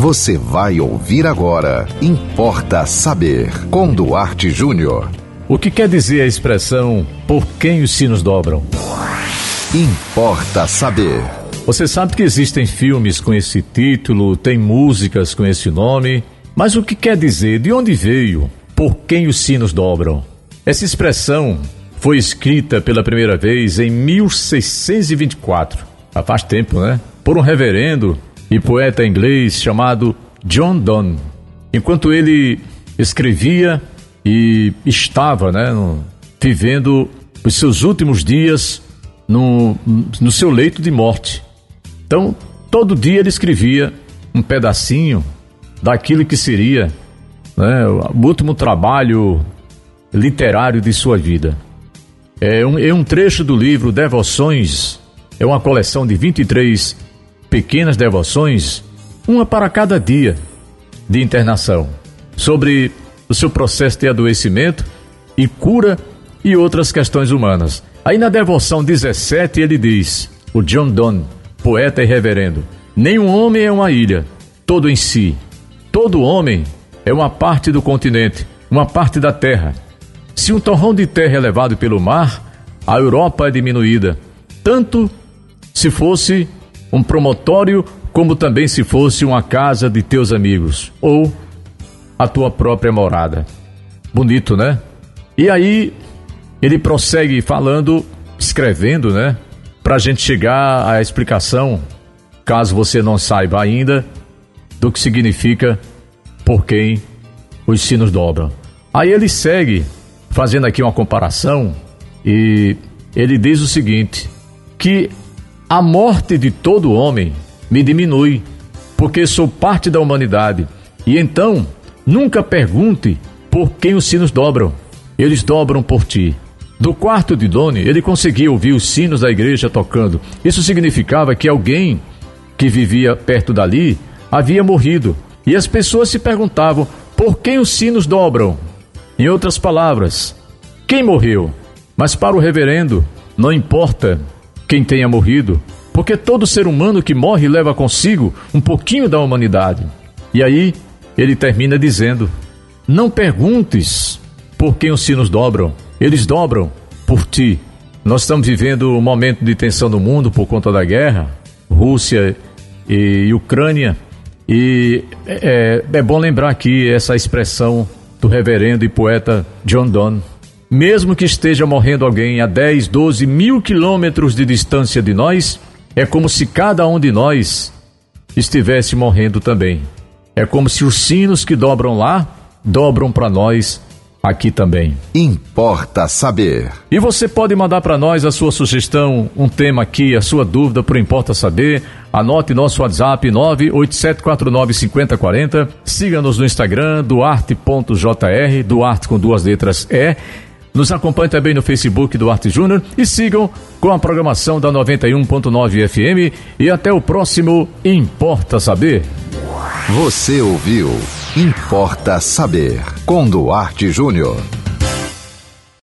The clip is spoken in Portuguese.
Você vai ouvir agora. Importa saber. Com Duarte Júnior. O que quer dizer a expressão por quem os sinos dobram? Importa saber. Você sabe que existem filmes com esse título, tem músicas com esse nome, mas o que quer dizer? De onde veio? Por quem os sinos dobram? Essa expressão foi escrita pela primeira vez em 1624. Há faz tempo, né? Por um reverendo e poeta inglês chamado John Donne. Enquanto ele escrevia e estava, né, vivendo os seus últimos dias no, no seu leito de morte. Então, todo dia ele escrevia um pedacinho daquilo que seria né, o último trabalho literário de sua vida. É um, é um trecho do livro Devoções, é uma coleção de 23 pequenas devoções, uma para cada dia de internação, sobre o seu processo de adoecimento e cura e outras questões humanas. Aí na devoção 17 ele diz, o John Donne, poeta e reverendo, nenhum homem é uma ilha, todo em si. Todo homem é uma parte do continente, uma parte da terra. Se um torrão de terra é levado pelo mar, a Europa é diminuída, tanto se fosse um promotório, como também se fosse uma casa de teus amigos, ou a tua própria morada. Bonito, né? E aí ele prossegue falando, escrevendo, né? Para a gente chegar à explicação, caso você não saiba ainda, do que significa por quem os sinos dobram. Aí ele segue fazendo aqui uma comparação e ele diz o seguinte: que a morte de todo homem me diminui, porque sou parte da humanidade. E então, nunca pergunte por quem os sinos dobram. Eles dobram por ti. Do quarto de Doni, ele conseguia ouvir os sinos da igreja tocando. Isso significava que alguém que vivia perto dali havia morrido. E as pessoas se perguntavam por quem os sinos dobram. Em outras palavras, quem morreu? Mas para o reverendo, não importa quem tenha morrido, porque todo ser humano que morre leva consigo um pouquinho da humanidade. E aí ele termina dizendo: Não perguntes por quem os sinos dobram eles dobram por ti. Nós estamos vivendo um momento de tensão no mundo por conta da guerra, Rússia e Ucrânia. E é, é bom lembrar aqui essa expressão do reverendo e poeta John Donne. Mesmo que esteja morrendo alguém a 10, 12 mil quilômetros de distância de nós, é como se cada um de nós estivesse morrendo também. É como se os sinos que dobram lá dobram para nós aqui também. Importa saber. E você pode mandar para nós a sua sugestão, um tema aqui, a sua dúvida por Importa Saber. Anote nosso WhatsApp 987495040. Siga-nos no Instagram, duarte.jr, Duarte com duas letras E. Nos acompanhe também no Facebook Duarte Júnior e sigam com a programação da 91.9 FM. E até o próximo Importa Saber. Você ouviu Importa Saber com Duarte Júnior.